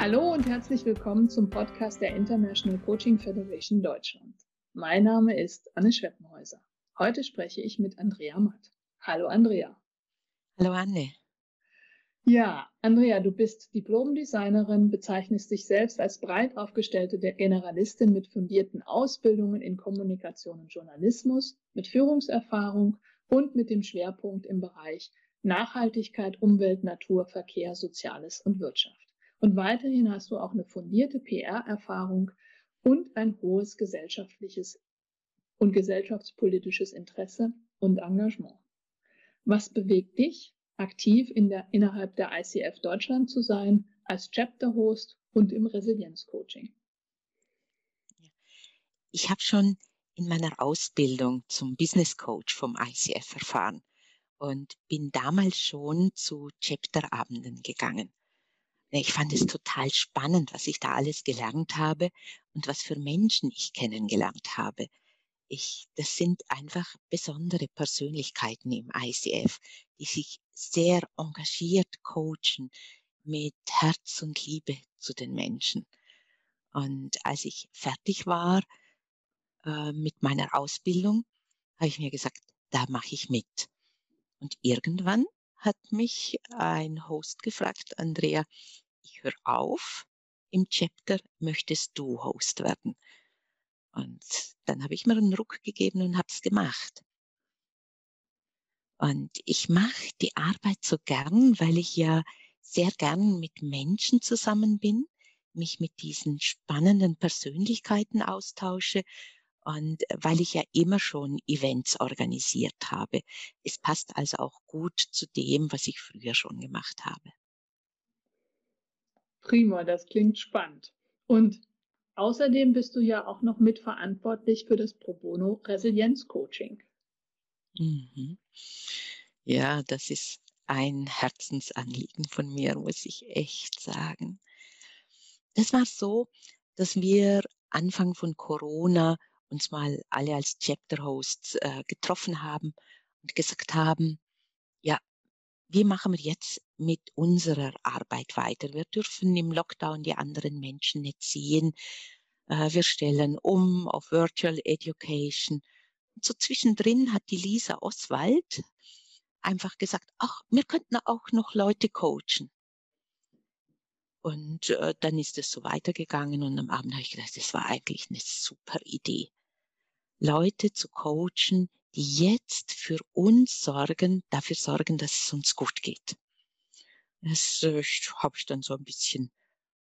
Hallo und herzlich willkommen zum Podcast der International Coaching Federation Deutschland. Mein Name ist Anne Schweppenhäuser. Heute spreche ich mit Andrea Matt. Hallo Andrea. Hallo Anne. Ja, Andrea, du bist Diplomdesignerin, bezeichnest dich selbst als breit aufgestellte Generalistin mit fundierten Ausbildungen in Kommunikation und Journalismus, mit Führungserfahrung und mit dem Schwerpunkt im Bereich Nachhaltigkeit, Umwelt, Natur, Verkehr, Soziales und Wirtschaft. Und weiterhin hast du auch eine fundierte PR-Erfahrung und ein hohes gesellschaftliches und gesellschaftspolitisches Interesse und Engagement. Was bewegt dich, aktiv in der, innerhalb der ICF Deutschland zu sein, als Chapter-Host und im Resilienz-Coaching? Ich habe schon in meiner Ausbildung zum Business Coach vom ICF erfahren und bin damals schon zu Chapterabenden gegangen. Ich fand es total spannend, was ich da alles gelernt habe und was für Menschen ich kennengelernt habe. Ich, das sind einfach besondere Persönlichkeiten im ICF, die sich sehr engagiert coachen mit Herz und Liebe zu den Menschen. Und als ich fertig war äh, mit meiner Ausbildung, habe ich mir gesagt, da mache ich mit. Und irgendwann hat mich ein Host gefragt, Andrea, ich höre auf, im Chapter möchtest du Host werden. Und dann habe ich mir einen Ruck gegeben und habe es gemacht. Und ich mache die Arbeit so gern, weil ich ja sehr gern mit Menschen zusammen bin, mich mit diesen spannenden Persönlichkeiten austausche und weil ich ja immer schon Events organisiert habe. Es passt also auch gut zu dem, was ich früher schon gemacht habe. Prima, das klingt spannend. Und außerdem bist du ja auch noch mitverantwortlich für das Pro Bono Resilienz Coaching. Mhm. Ja, das ist ein Herzensanliegen von mir, muss ich echt sagen. Das war so, dass wir Anfang von Corona uns mal alle als Chapter Hosts äh, getroffen haben und gesagt haben, ja, wie machen wir jetzt mit unserer Arbeit weiter? Wir dürfen im Lockdown die anderen Menschen nicht sehen. Äh, wir stellen um auf Virtual Education. Und so zwischendrin hat die Lisa Oswald einfach gesagt, ach, wir könnten auch noch Leute coachen. Und äh, dann ist es so weitergegangen und am Abend habe ich gedacht, das war eigentlich eine super Idee. Leute zu coachen, die jetzt für uns sorgen, dafür sorgen, dass es uns gut geht. Das äh, habe ich dann so ein bisschen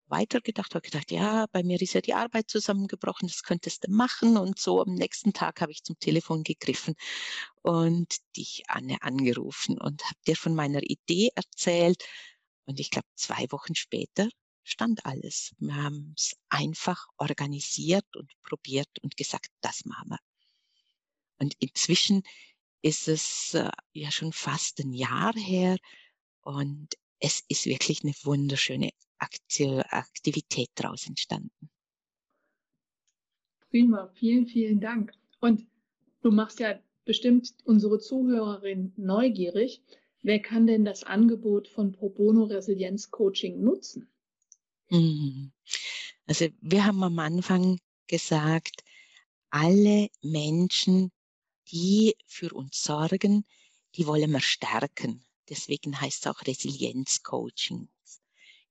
weitergedacht, habe gedacht, ja, bei mir ist ja die Arbeit zusammengebrochen, das könntest du machen. Und so am nächsten Tag habe ich zum Telefon gegriffen und dich, Anne, angerufen und habe dir von meiner Idee erzählt. Und ich glaube, zwei Wochen später stand alles. Wir haben es einfach organisiert und probiert und gesagt, das machen wir. Und inzwischen ist es äh, ja schon fast ein Jahr her und es ist wirklich eine wunderschöne Aktivität daraus entstanden. Prima, vielen, vielen Dank. Und du machst ja bestimmt unsere Zuhörerin neugierig. Wer kann denn das Angebot von Pro Bono Resilienz Coaching nutzen? Mhm. Also wir haben am Anfang gesagt, alle Menschen, die für uns sorgen, die wollen wir stärken. Deswegen heißt es auch Resilienz-Coaching.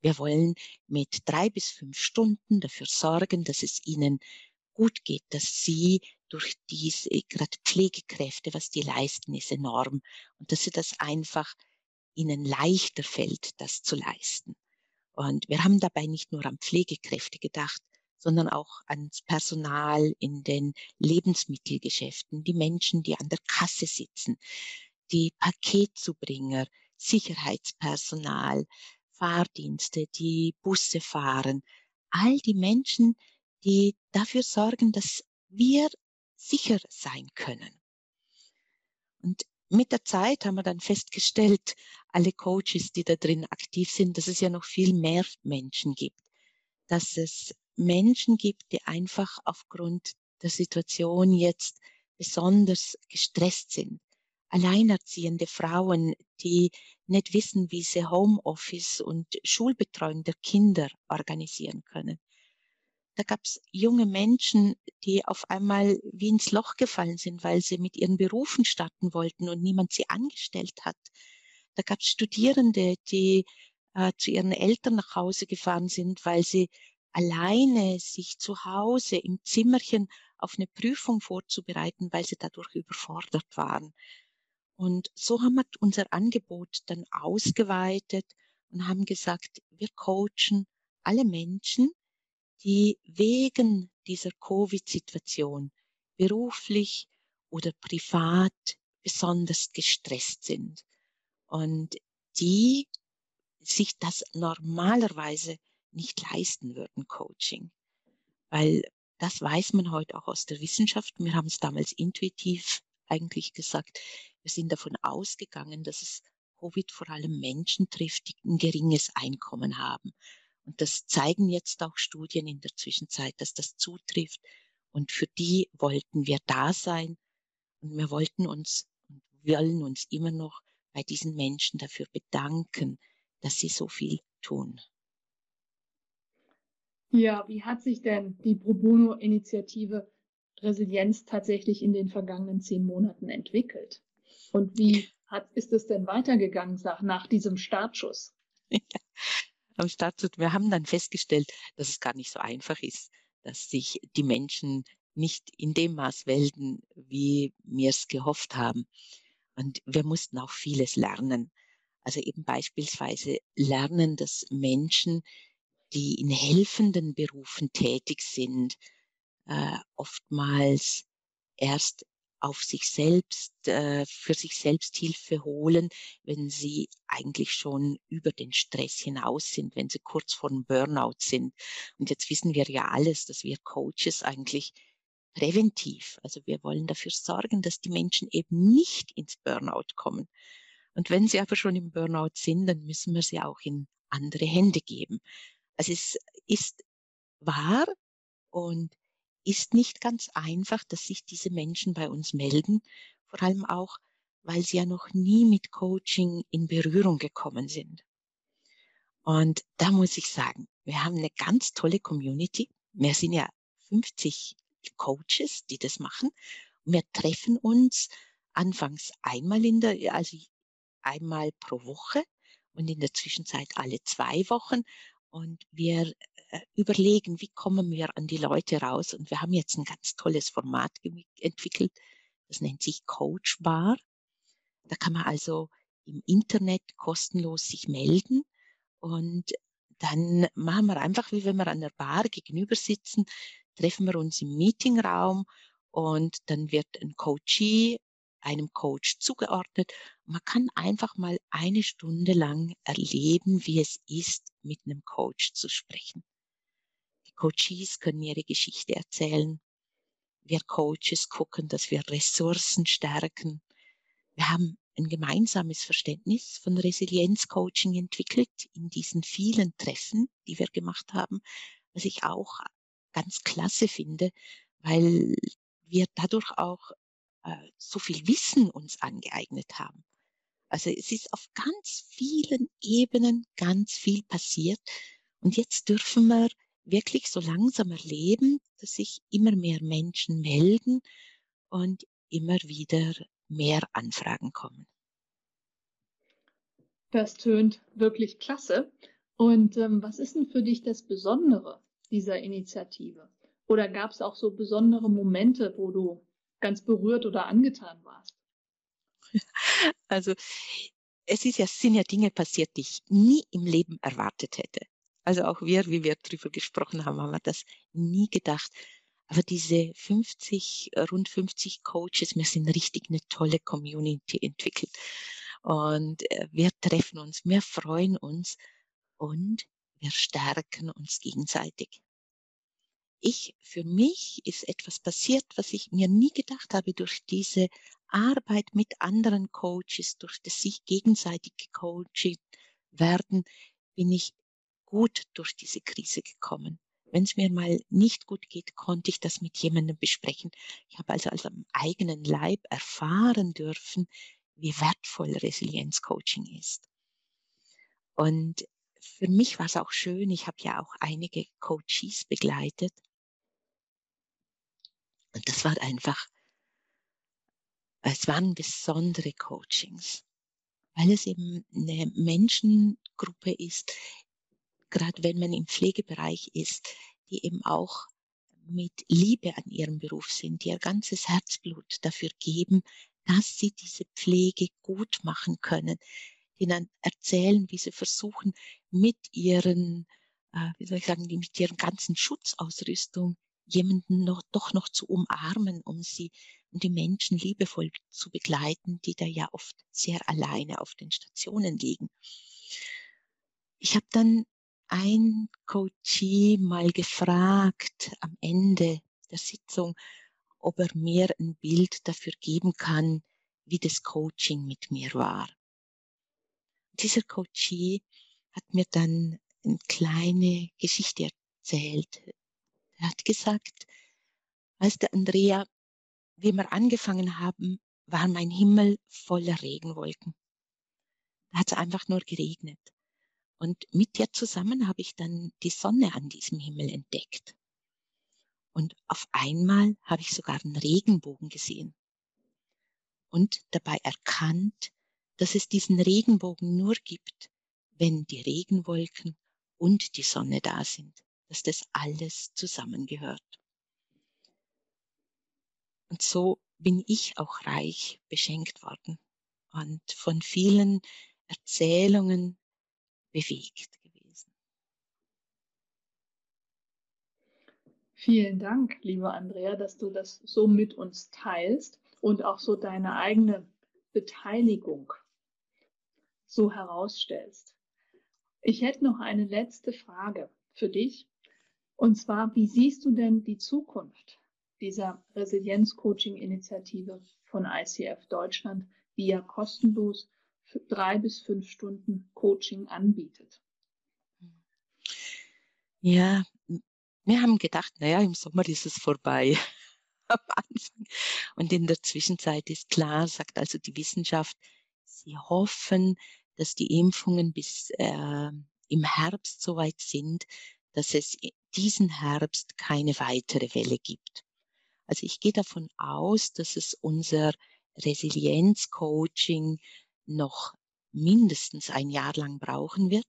Wir wollen mit drei bis fünf Stunden dafür sorgen, dass es ihnen gut geht, dass sie durch diese, gerade Pflegekräfte, was die leisten, ist enorm. Und dass sie das einfach ihnen leichter fällt, das zu leisten. Und wir haben dabei nicht nur an Pflegekräfte gedacht, sondern auch ans Personal in den Lebensmittelgeschäften, die Menschen, die an der Kasse sitzen, die Paketzubringer, Sicherheitspersonal, Fahrdienste, die Busse fahren, all die Menschen, die dafür sorgen, dass wir sicher sein können. Und mit der Zeit haben wir dann festgestellt, alle Coaches, die da drin aktiv sind, dass es ja noch viel mehr Menschen gibt, dass es Menschen gibt, die einfach aufgrund der Situation jetzt besonders gestresst sind. alleinerziehende Frauen, die nicht wissen, wie sie Homeoffice und Schulbetreuung der Kinder organisieren können. Da gab es junge Menschen, die auf einmal wie ins Loch gefallen sind, weil sie mit ihren Berufen starten wollten und niemand sie angestellt hat. Da gab es Studierende, die äh, zu ihren Eltern nach Hause gefahren sind, weil sie alleine sich zu Hause im Zimmerchen auf eine Prüfung vorzubereiten, weil sie dadurch überfordert waren. Und so haben wir unser Angebot dann ausgeweitet und haben gesagt, wir coachen alle Menschen, die wegen dieser Covid-Situation beruflich oder privat besonders gestresst sind und die sich das normalerweise nicht leisten würden, Coaching. Weil das weiß man heute auch aus der Wissenschaft. Wir haben es damals intuitiv eigentlich gesagt. Wir sind davon ausgegangen, dass es Covid vor allem Menschen trifft, die ein geringes Einkommen haben. Und das zeigen jetzt auch Studien in der Zwischenzeit, dass das zutrifft. Und für die wollten wir da sein. Und wir wollten uns und wollen uns immer noch bei diesen Menschen dafür bedanken, dass sie so viel tun. Ja, wie hat sich denn die Pro Bono-Initiative Resilienz tatsächlich in den vergangenen zehn Monaten entwickelt? Und wie hat, ist es denn weitergegangen nach, nach diesem Startschuss? Ja, am Startschuss, wir haben dann festgestellt, dass es gar nicht so einfach ist, dass sich die Menschen nicht in dem Maß melden, wie wir es gehofft haben. Und wir mussten auch vieles lernen. Also eben beispielsweise lernen, dass Menschen, die in helfenden Berufen tätig sind, äh, oftmals erst auf sich selbst, äh, für sich selbst Hilfe holen, wenn sie eigentlich schon über den Stress hinaus sind, wenn sie kurz vor dem Burnout sind. Und jetzt wissen wir ja alles, dass wir Coaches eigentlich präventiv, also wir wollen dafür sorgen, dass die Menschen eben nicht ins Burnout kommen. Und wenn sie aber schon im Burnout sind, dann müssen wir sie auch in andere Hände geben. Also es ist wahr und ist nicht ganz einfach, dass sich diese Menschen bei uns melden, vor allem auch, weil sie ja noch nie mit Coaching in Berührung gekommen sind. Und da muss ich sagen, wir haben eine ganz tolle Community. Wir sind ja 50 Coaches, die das machen. Wir treffen uns anfangs einmal in der, also einmal pro Woche und in der Zwischenzeit alle zwei Wochen. Und wir äh, überlegen, wie kommen wir an die Leute raus. Und wir haben jetzt ein ganz tolles Format entwickelt. Das nennt sich Coach Bar. Da kann man also im Internet kostenlos sich melden und dann machen wir einfach, wie wenn wir an der Bar gegenüber sitzen, treffen wir uns im Meetingraum und dann wird ein Coachee einem Coach zugeordnet. Man kann einfach mal eine Stunde lang erleben, wie es ist, mit einem Coach zu sprechen. Die Coaches können ihre Geschichte erzählen. Wir Coaches gucken, dass wir Ressourcen stärken. Wir haben ein gemeinsames Verständnis von Resilienzcoaching entwickelt in diesen vielen Treffen, die wir gemacht haben, was ich auch ganz klasse finde, weil wir dadurch auch äh, so viel Wissen uns angeeignet haben. Also es ist auf ganz vielen Ebenen ganz viel passiert. Und jetzt dürfen wir wirklich so langsam erleben, dass sich immer mehr Menschen melden und immer wieder mehr Anfragen kommen. Das tönt wirklich klasse. Und ähm, was ist denn für dich das Besondere dieser Initiative? Oder gab es auch so besondere Momente, wo du ganz berührt oder angetan warst? Also es ist ja, sind ja Dinge passiert, die ich nie im Leben erwartet hätte. Also auch wir, wie wir darüber gesprochen haben, haben wir das nie gedacht. Aber diese 50, rund 50 Coaches, wir sind richtig eine tolle Community entwickelt. Und äh, wir treffen uns, wir freuen uns und wir stärken uns gegenseitig ich, für mich ist etwas passiert, was ich mir nie gedacht habe durch diese Arbeit mit anderen Coaches, durch das sich gegenseitig gecoacht werden, bin ich gut durch diese Krise gekommen. Wenn es mir mal nicht gut geht, konnte ich das mit jemandem besprechen. Ich habe also, also am eigenen Leib erfahren dürfen, wie wertvoll Resilienzcoaching ist. Und für mich war es auch schön, ich habe ja auch einige Coaches begleitet. Und das war einfach, es waren besondere Coachings, weil es eben eine Menschengruppe ist, gerade wenn man im Pflegebereich ist, die eben auch mit Liebe an ihrem Beruf sind, die ihr ganzes Herzblut dafür geben, dass sie diese Pflege gut machen können, die dann erzählen, wie sie versuchen, mit ihren, äh, wie soll ich sagen, mit ihren ganzen Schutzausrüstung jemanden noch, doch noch zu umarmen, um sie, um die Menschen liebevoll zu begleiten, die da ja oft sehr alleine auf den Stationen liegen. Ich habe dann ein Coachie mal gefragt am Ende der Sitzung, ob er mir ein Bild dafür geben kann, wie das Coaching mit mir war. Dieser Coachie hat mir dann eine kleine Geschichte erzählt. Er hat gesagt, weißt du, Andrea, wie wir angefangen haben, war mein Himmel voller Regenwolken. Da hat es einfach nur geregnet. Und mit dir zusammen habe ich dann die Sonne an diesem Himmel entdeckt. Und auf einmal habe ich sogar einen Regenbogen gesehen. Und dabei erkannt, dass es diesen Regenbogen nur gibt, wenn die Regenwolken und die Sonne da sind, dass das alles zusammengehört. Und so bin ich auch reich beschenkt worden und von vielen Erzählungen bewegt gewesen. Vielen Dank, liebe Andrea, dass du das so mit uns teilst und auch so deine eigene Beteiligung so herausstellst. Ich hätte noch eine letzte Frage für dich. Und zwar, wie siehst du denn die Zukunft dieser Resilienz-Coaching-Initiative von ICF Deutschland, die ja kostenlos drei bis fünf Stunden Coaching anbietet. Ja, wir haben gedacht, naja, im Sommer ist es vorbei. Am Anfang. Und in der Zwischenzeit ist klar, sagt also die Wissenschaft, sie hoffen, dass die Impfungen bis äh, im Herbst soweit sind, dass es diesen Herbst keine weitere Welle gibt. Also ich gehe davon aus, dass es unser Resilienz-Coaching noch mindestens ein Jahr lang brauchen wird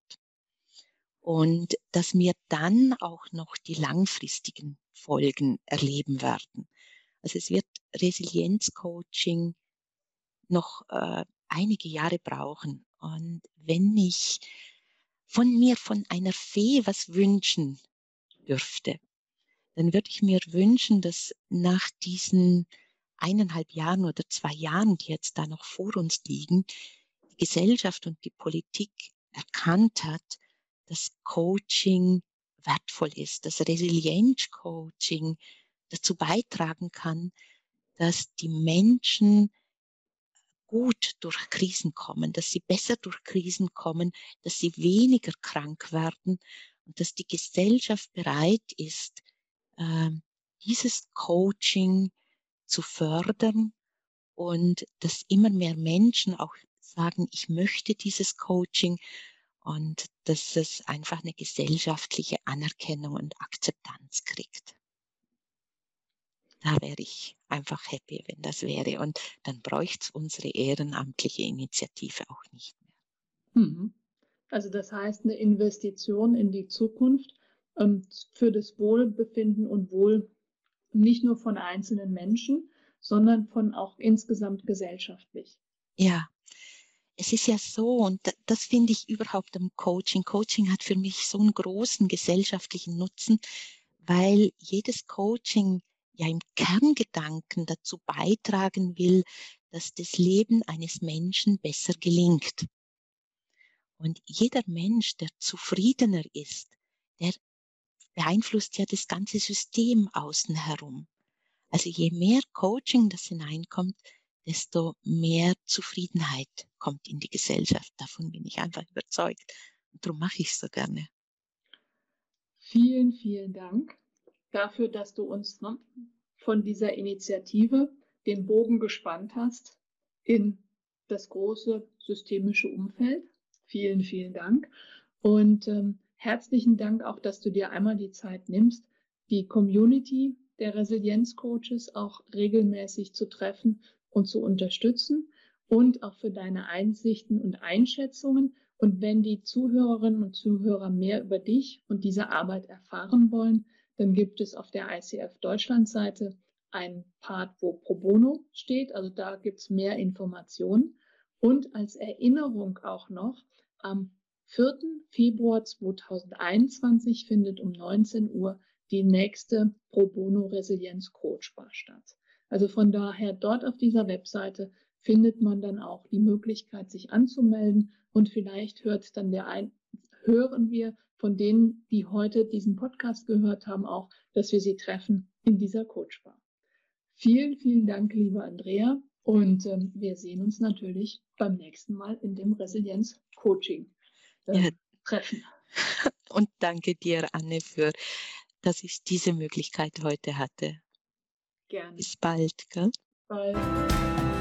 und dass wir dann auch noch die langfristigen Folgen erleben werden. Also es wird Resilienzcoaching noch äh, einige Jahre brauchen. Und wenn ich von mir, von einer Fee was wünschen dürfte, dann würde ich mir wünschen, dass nach diesen eineinhalb Jahren oder zwei Jahren, die jetzt da noch vor uns liegen, die Gesellschaft und die Politik erkannt hat, dass Coaching wertvoll ist, dass Resilienz-Coaching dazu beitragen kann, dass die Menschen gut durch Krisen kommen, dass sie besser durch Krisen kommen, dass sie weniger krank werden und dass die Gesellschaft bereit ist, ähm, dieses Coaching zu fördern und dass immer mehr Menschen auch sagen, ich möchte dieses Coaching und dass es einfach eine gesellschaftliche Anerkennung und Akzeptanz kriegt. Da wäre ich einfach happy, wenn das wäre. Und dann bräuchte es unsere ehrenamtliche Initiative auch nicht mehr. Mhm. Also das heißt eine Investition in die Zukunft ähm, für das Wohlbefinden und Wohl nicht nur von einzelnen Menschen, sondern von auch insgesamt gesellschaftlich. Ja, es ist ja so, und das finde ich überhaupt am Coaching. Coaching hat für mich so einen großen gesellschaftlichen Nutzen, weil jedes Coaching ja im Kerngedanken dazu beitragen will, dass das Leben eines Menschen besser gelingt. Und jeder Mensch, der zufriedener ist, der beeinflusst ja das ganze System außen herum. Also je mehr Coaching das hineinkommt, desto mehr Zufriedenheit kommt in die Gesellschaft. Davon bin ich einfach überzeugt. Und darum mache ich es so gerne. Vielen, vielen Dank dafür, dass du uns ne, von dieser Initiative den Bogen gespannt hast in das große systemische Umfeld. Vielen, vielen Dank. Und ähm, herzlichen Dank auch, dass du dir einmal die Zeit nimmst, die Community der Resilienzcoaches auch regelmäßig zu treffen und zu unterstützen und auch für deine Einsichten und Einschätzungen. Und wenn die Zuhörerinnen und Zuhörer mehr über dich und diese Arbeit erfahren wollen, dann gibt es auf der ICF Deutschland Seite einen Part, wo Pro Bono steht. Also da gibt es mehr Informationen. Und als Erinnerung auch noch, am 4. Februar 2021 findet um 19 Uhr die nächste Pro Bono Resilienz Coach Bar statt. Also von daher dort auf dieser Webseite findet man dann auch die Möglichkeit, sich anzumelden und vielleicht hört dann der ein, hören wir von denen, die heute diesen Podcast gehört haben, auch, dass wir sie treffen in dieser Coach Bar. Vielen, vielen Dank, liebe Andrea. Und ähm, wir sehen uns natürlich beim nächsten Mal in dem Resilienz-Coaching äh, ja. Und danke dir, Anne, für dass ich diese Möglichkeit heute hatte. Gerne. Bis bald. Gell? Bald.